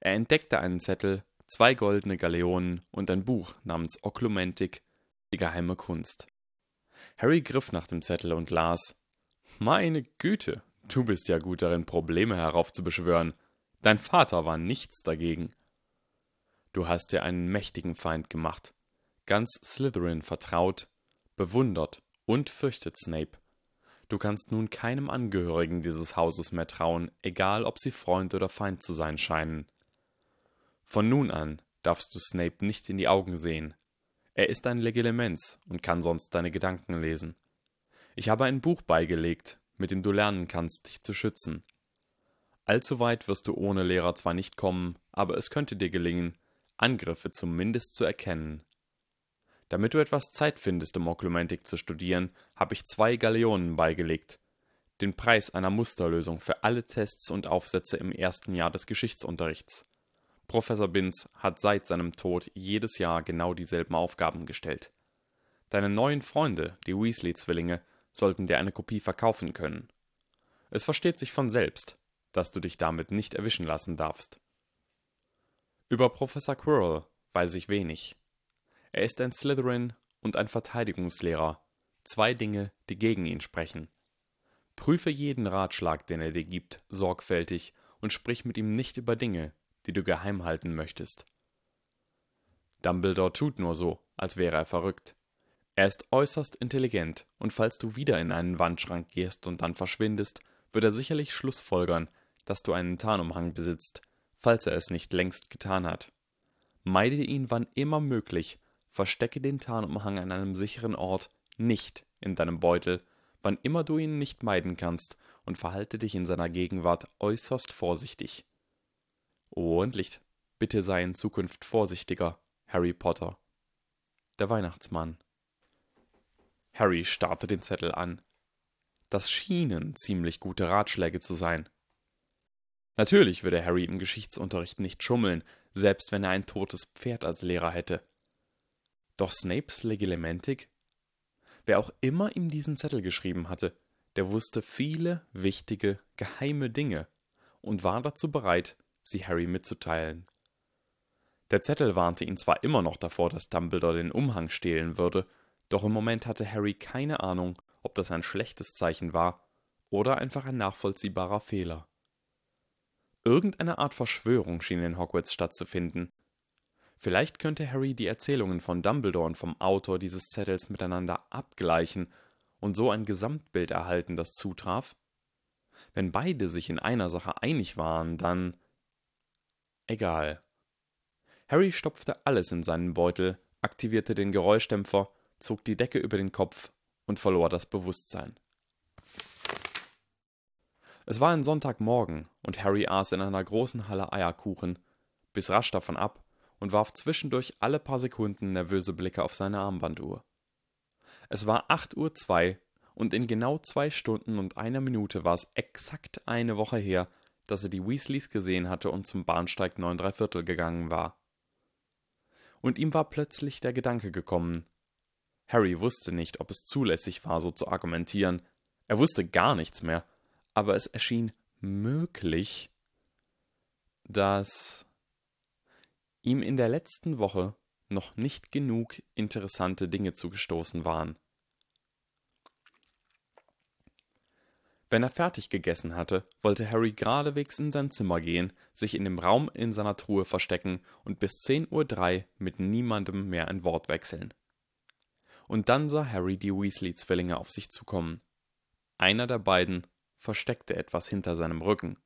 Er entdeckte einen Zettel, zwei goldene Galeonen und ein Buch namens Oklumentik, die geheime Kunst. Harry griff nach dem Zettel und las Meine Güte, du bist ja gut darin, Probleme heraufzubeschwören. Dein Vater war nichts dagegen. Du hast dir einen mächtigen Feind gemacht. Ganz Slytherin vertraut, bewundert und fürchtet Snape. Du kannst nun keinem Angehörigen dieses Hauses mehr trauen, egal ob sie Freund oder Feind zu sein scheinen. Von nun an darfst du Snape nicht in die Augen sehen. Er ist ein Legilimens und kann sonst deine Gedanken lesen. Ich habe ein Buch beigelegt, mit dem du lernen kannst, dich zu schützen. Allzu weit wirst du ohne Lehrer zwar nicht kommen, aber es könnte dir gelingen, Angriffe zumindest zu erkennen. Damit du etwas Zeit findest, um Oklumentik zu studieren, habe ich zwei Galeonen beigelegt. Den Preis einer Musterlösung für alle Tests und Aufsätze im ersten Jahr des Geschichtsunterrichts. Professor Binz hat seit seinem Tod jedes Jahr genau dieselben Aufgaben gestellt. Deine neuen Freunde, die Weasley-Zwillinge, sollten dir eine Kopie verkaufen können. Es versteht sich von selbst, dass du dich damit nicht erwischen lassen darfst. Über Professor Quirrell weiß ich wenig. Er ist ein Slytherin und ein Verteidigungslehrer, zwei Dinge, die gegen ihn sprechen. Prüfe jeden Ratschlag, den er dir gibt, sorgfältig und sprich mit ihm nicht über Dinge, die du geheim halten möchtest. Dumbledore tut nur so, als wäre er verrückt. Er ist äußerst intelligent, und falls du wieder in einen Wandschrank gehst und dann verschwindest, wird er sicherlich Schlussfolgern, dass du einen Tarnumhang besitzt, falls er es nicht längst getan hat. Meide ihn wann immer möglich Verstecke den Tarnumhang an einem sicheren Ort, nicht in deinem Beutel, wann immer du ihn nicht meiden kannst, und verhalte dich in seiner Gegenwart äußerst vorsichtig. Und Licht, bitte sei in Zukunft vorsichtiger, Harry Potter. Der Weihnachtsmann. Harry starrte den Zettel an. Das schienen ziemlich gute Ratschläge zu sein. Natürlich würde Harry im Geschichtsunterricht nicht schummeln, selbst wenn er ein totes Pferd als Lehrer hätte. Doch Snapes Legilementik? Wer auch immer ihm diesen Zettel geschrieben hatte, der wusste viele wichtige, geheime Dinge und war dazu bereit, sie Harry mitzuteilen. Der Zettel warnte ihn zwar immer noch davor, dass Dumbledore den Umhang stehlen würde, doch im Moment hatte Harry keine Ahnung, ob das ein schlechtes Zeichen war oder einfach ein nachvollziehbarer Fehler. Irgendeine Art Verschwörung schien in Hogwarts stattzufinden, Vielleicht könnte Harry die Erzählungen von Dumbledore und vom Autor dieses Zettels miteinander abgleichen und so ein Gesamtbild erhalten, das zutraf? Wenn beide sich in einer Sache einig waren, dann. Egal. Harry stopfte alles in seinen Beutel, aktivierte den Geräuschdämpfer, zog die Decke über den Kopf und verlor das Bewusstsein. Es war ein Sonntagmorgen und Harry aß in einer großen Halle Eierkuchen, biss rasch davon ab und warf zwischendurch alle paar Sekunden nervöse Blicke auf seine Armbanduhr. Es war acht Uhr zwei und in genau zwei Stunden und einer Minute war es exakt eine Woche her, dass er die Weasleys gesehen hatte und zum Bahnsteig neun Viertel gegangen war. Und ihm war plötzlich der Gedanke gekommen. Harry wusste nicht, ob es zulässig war, so zu argumentieren. Er wusste gar nichts mehr, aber es erschien möglich, dass ihm in der letzten Woche noch nicht genug interessante Dinge zugestoßen waren. Wenn er fertig gegessen hatte, wollte Harry geradewegs in sein Zimmer gehen, sich in dem Raum in seiner Truhe verstecken und bis 10.03 Uhr mit niemandem mehr ein Wort wechseln. Und dann sah Harry die Weasley-Zwillinge auf sich zukommen. Einer der beiden versteckte etwas hinter seinem Rücken.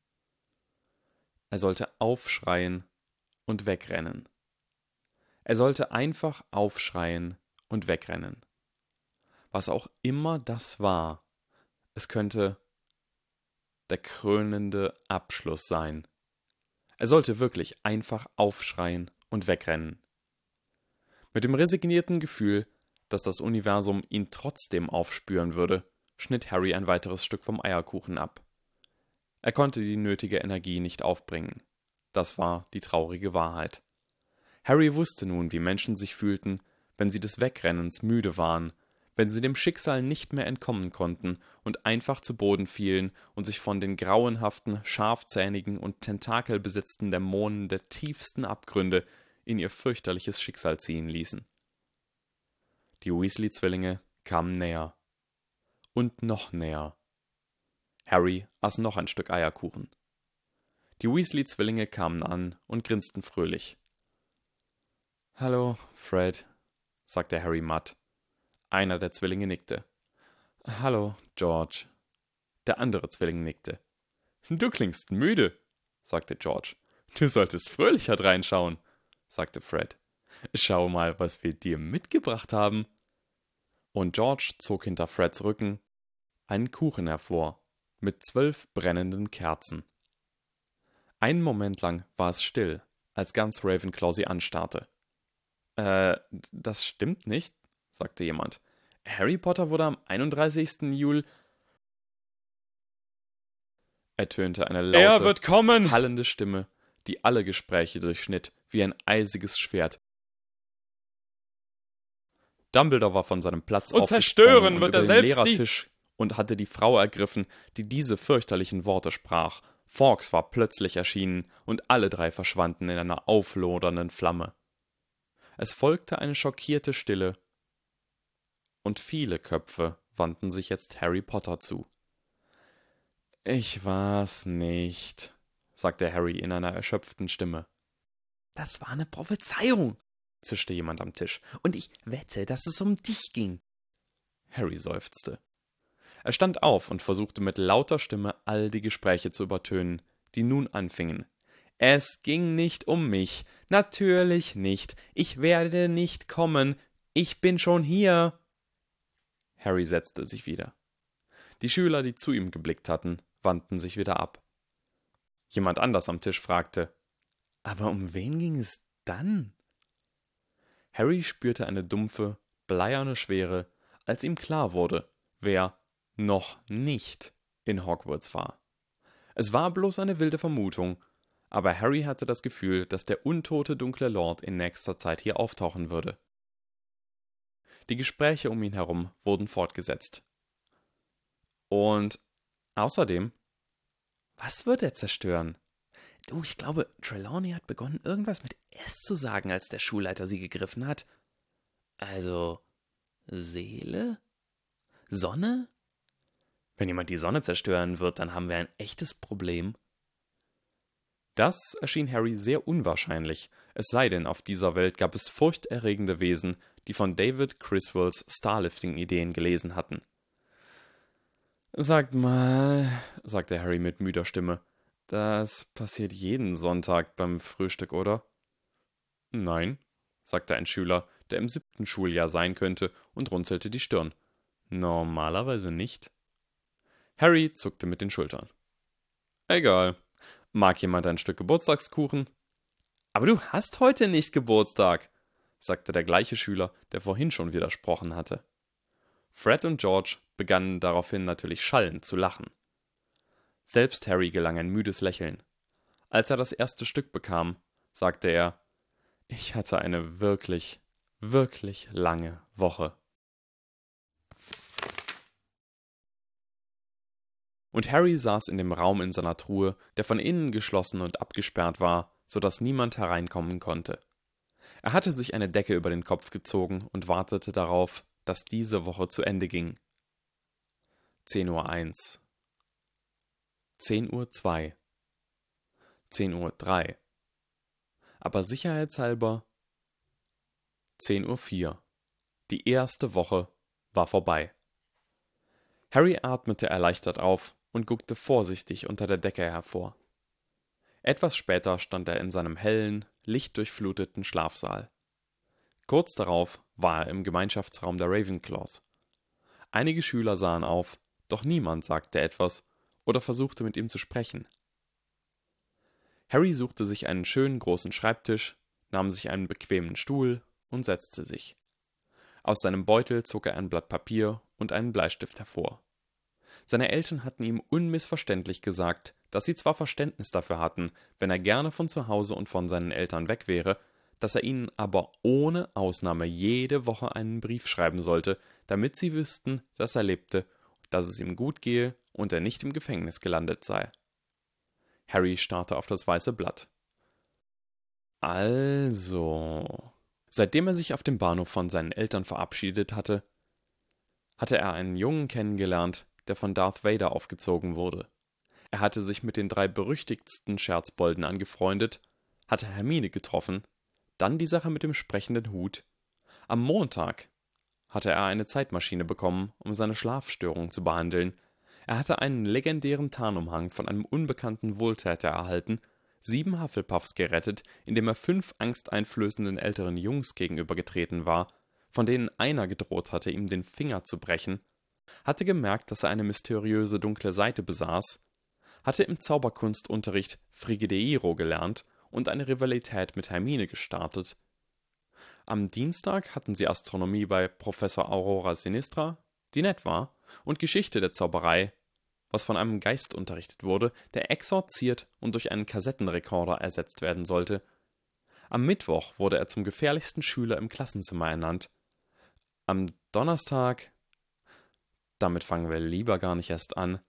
Er sollte aufschreien und wegrennen. Er sollte einfach aufschreien und wegrennen. Was auch immer das war, es könnte der krönende Abschluss sein. Er sollte wirklich einfach aufschreien und wegrennen. Mit dem resignierten Gefühl, dass das Universum ihn trotzdem aufspüren würde, schnitt Harry ein weiteres Stück vom Eierkuchen ab. Er konnte die nötige Energie nicht aufbringen. Das war die traurige Wahrheit. Harry wusste nun, wie Menschen sich fühlten, wenn sie des Wegrennens müde waren, wenn sie dem Schicksal nicht mehr entkommen konnten und einfach zu Boden fielen und sich von den grauenhaften, scharfzähnigen und tentakelbesetzten Dämonen der tiefsten Abgründe in ihr fürchterliches Schicksal ziehen ließen. Die Weasley-Zwillinge kamen näher. Und noch näher. Harry aß noch ein Stück Eierkuchen. Die Weasley-Zwillinge kamen an und grinsten fröhlich. Hallo, Fred, sagte Harry matt. Einer der Zwillinge nickte. Hallo, George. Der andere Zwilling nickte. Du klingst müde, sagte George. Du solltest fröhlicher reinschauen, sagte Fred. Schau mal, was wir dir mitgebracht haben. Und George zog hinter Freds Rücken einen Kuchen hervor mit zwölf brennenden Kerzen. Einen Moment lang war es still, als ganz Ravenclaw sie anstarrte. Äh, das stimmt nicht, sagte jemand. Harry Potter wurde am 31. Juli. ertönte eine laute, er wird kommen! hallende Stimme, die alle Gespräche durchschnitt, wie ein eisiges Schwert. Dumbledore war von seinem Platz und zerstören wird er selbst die und hatte die Frau ergriffen, die diese fürchterlichen Worte sprach. Fawkes war plötzlich erschienen und alle drei verschwanden in einer auflodernden Flamme. Es folgte eine schockierte Stille, und viele Köpfe wandten sich jetzt Harry Potter zu. Ich war's nicht, sagte Harry in einer erschöpften Stimme. Das war eine Prophezeiung, zischte jemand am Tisch, und ich wette, dass es um dich ging. Harry seufzte. Er stand auf und versuchte mit lauter Stimme all die Gespräche zu übertönen, die nun anfingen. Es ging nicht um mich. Natürlich nicht. Ich werde nicht kommen. Ich bin schon hier. Harry setzte sich wieder. Die Schüler, die zu ihm geblickt hatten, wandten sich wieder ab. Jemand anders am Tisch fragte Aber um wen ging es dann? Harry spürte eine dumpfe, bleierne Schwere, als ihm klar wurde, wer noch nicht in Hogwarts war. Es war bloß eine wilde Vermutung, aber Harry hatte das Gefühl, dass der untote dunkle Lord in nächster Zeit hier auftauchen würde. Die Gespräche um ihn herum wurden fortgesetzt. Und außerdem, was wird er zerstören? Du, ich glaube, Trelawney hat begonnen, irgendwas mit S zu sagen, als der Schulleiter sie gegriffen hat. Also, Seele? Sonne? Wenn jemand die Sonne zerstören wird, dann haben wir ein echtes Problem. Das erschien Harry sehr unwahrscheinlich, es sei denn, auf dieser Welt gab es furchterregende Wesen, die von David Criswells Starlifting-Ideen gelesen hatten. Sagt mal, sagte Harry mit müder Stimme, das passiert jeden Sonntag beim Frühstück, oder? Nein, sagte ein Schüler, der im siebten Schuljahr sein könnte, und runzelte die Stirn. Normalerweise nicht. Harry zuckte mit den Schultern. Egal, Mag jemand ein Stück Geburtstagskuchen? Aber du hast heute nicht Geburtstag, sagte der gleiche Schüler, der vorhin schon widersprochen hatte. Fred und George begannen daraufhin natürlich schallend zu lachen. Selbst Harry gelang ein müdes Lächeln. Als er das erste Stück bekam, sagte er Ich hatte eine wirklich, wirklich lange Woche. und Harry saß in dem Raum in seiner Truhe, der von innen geschlossen und abgesperrt war, so dass niemand hereinkommen konnte. Er hatte sich eine Decke über den Kopf gezogen und wartete darauf, dass diese Woche zu Ende ging. 10 Uhr 1 10 Uhr 2 10 Uhr 3 Aber sicherheitshalber 10 Uhr 4 Die erste Woche war vorbei. Harry atmete erleichtert auf und guckte vorsichtig unter der Decke hervor. Etwas später stand er in seinem hellen, lichtdurchfluteten Schlafsaal. Kurz darauf war er im Gemeinschaftsraum der Ravenclaws. Einige Schüler sahen auf, doch niemand sagte etwas oder versuchte mit ihm zu sprechen. Harry suchte sich einen schönen großen Schreibtisch, nahm sich einen bequemen Stuhl und setzte sich. Aus seinem Beutel zog er ein Blatt Papier und einen Bleistift hervor. Seine Eltern hatten ihm unmissverständlich gesagt, dass sie zwar Verständnis dafür hatten, wenn er gerne von zu Hause und von seinen Eltern weg wäre, dass er ihnen aber ohne Ausnahme jede Woche einen Brief schreiben sollte, damit sie wüssten, dass er lebte, dass es ihm gut gehe und er nicht im Gefängnis gelandet sei. Harry starrte auf das weiße Blatt. Also. Seitdem er sich auf dem Bahnhof von seinen Eltern verabschiedet hatte, hatte er einen Jungen kennengelernt, der von Darth Vader aufgezogen wurde. Er hatte sich mit den drei berüchtigtsten Scherzbolden angefreundet, hatte Hermine getroffen, dann die Sache mit dem sprechenden Hut. Am Montag hatte er eine Zeitmaschine bekommen, um seine Schlafstörung zu behandeln. Er hatte einen legendären Tarnumhang von einem unbekannten Wohltäter erhalten, sieben Hufflepuffs gerettet, indem er fünf angsteinflößenden älteren Jungs gegenübergetreten war, von denen einer gedroht hatte, ihm den Finger zu brechen, hatte gemerkt, dass er eine mysteriöse dunkle Seite besaß, hatte im Zauberkunstunterricht Frigideiro gelernt und eine Rivalität mit Hermine gestartet. Am Dienstag hatten sie Astronomie bei Professor Aurora Sinistra, die nett war, und Geschichte der Zauberei, was von einem Geist unterrichtet wurde, der exorziert und durch einen Kassettenrekorder ersetzt werden sollte. Am Mittwoch wurde er zum gefährlichsten Schüler im Klassenzimmer ernannt. Am Donnerstag damit fangen wir lieber gar nicht erst an.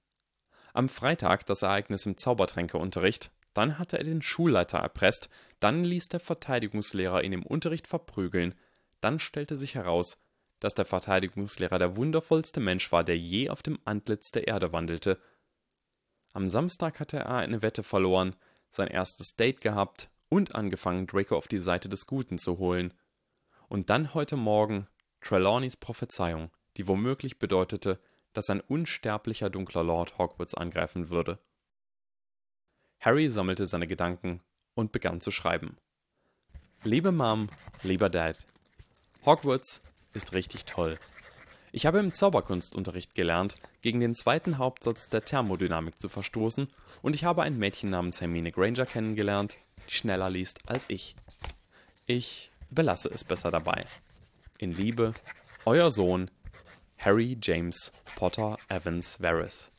Am Freitag das Ereignis im Zaubertränkeunterricht, dann hatte er den Schulleiter erpresst, dann ließ der Verteidigungslehrer ihn im Unterricht verprügeln, dann stellte sich heraus, dass der Verteidigungslehrer der wundervollste Mensch war, der je auf dem Antlitz der Erde wandelte. Am Samstag hatte er eine Wette verloren, sein erstes Date gehabt und angefangen, Draco auf die Seite des Guten zu holen. Und dann heute Morgen Trelawneys Prophezeiung die womöglich bedeutete, dass ein unsterblicher dunkler Lord Hogwarts angreifen würde. Harry sammelte seine Gedanken und begann zu schreiben. Liebe Mom, lieber Dad, Hogwarts ist richtig toll. Ich habe im Zauberkunstunterricht gelernt, gegen den zweiten Hauptsatz der Thermodynamik zu verstoßen, und ich habe ein Mädchen namens Hermine Granger kennengelernt, die schneller liest als ich. Ich belasse es besser dabei. In Liebe, euer Sohn Harry James Potter Evans Varys